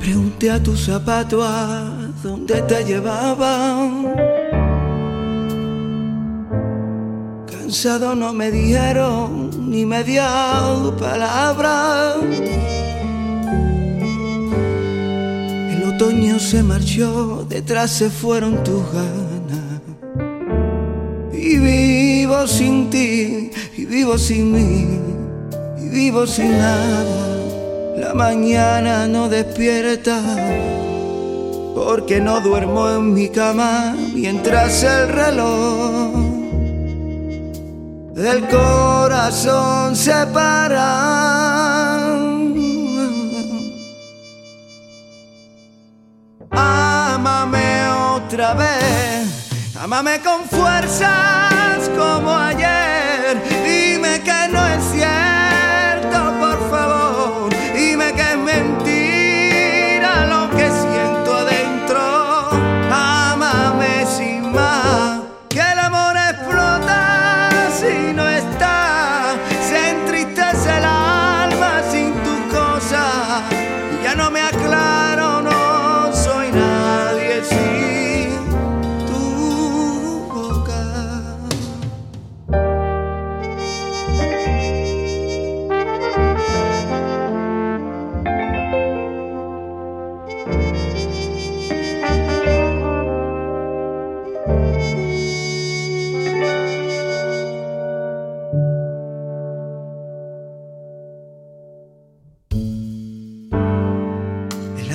pregunté a tus zapatos a dónde te llevaban. Cansado no me dijeron ni media palabra. El otoño se marchó, detrás se fueron tus ganas. Y vivo sin ti, y vivo sin mí, y vivo sin nada. La mañana no despierta porque no duermo en mi cama mientras el reloj del corazón se para. Ámame otra vez, ámame con fuerzas como ayer. Dime que no es cierto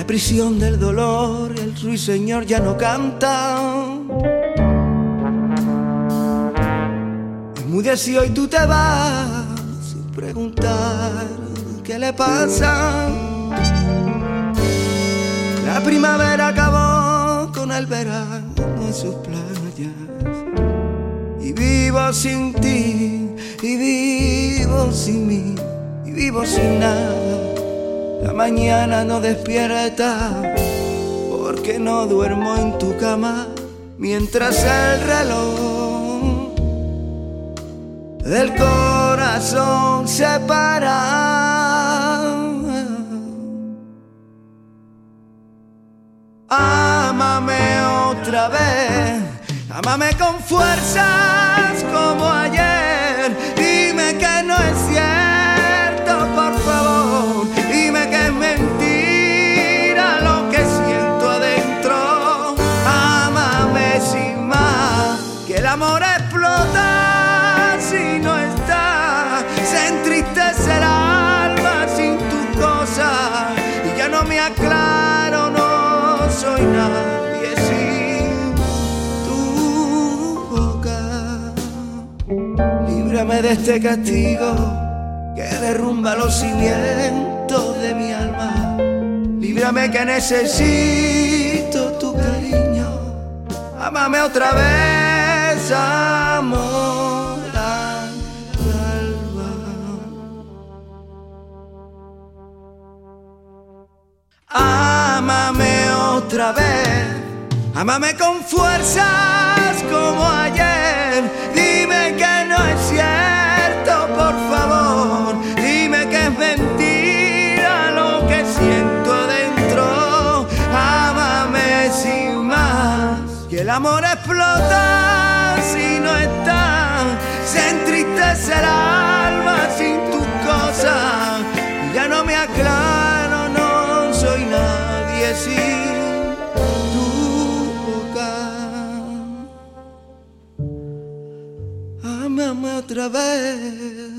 prisión del dolor, el ruiseñor ya no canta. Enmudeció y tú te vas sin preguntar qué le pasa. La primavera acabó con el verano en sus playas. Y vivo sin ti, y vivo sin mí, y vivo sin nada la mañana no despierta porque no duermo en tu cama mientras el reloj del corazón se para. Ámame otra vez, ámame con fuerzas como ayer. Amor explota si no está, se entristece el alma sin tu cosa y ya no me aclaro, no soy nadie sin tu boca. Líbrame de este castigo que derrumba los cimientos de mi alma. Líbrame que necesito tu cariño. Amame otra vez amor Ámame otra vez, ámame con fuerzas como ayer. Dime que no es cierto, por favor. Dime que es mentira lo que siento adentro. Ámame sin más, que el amor explota otra vez.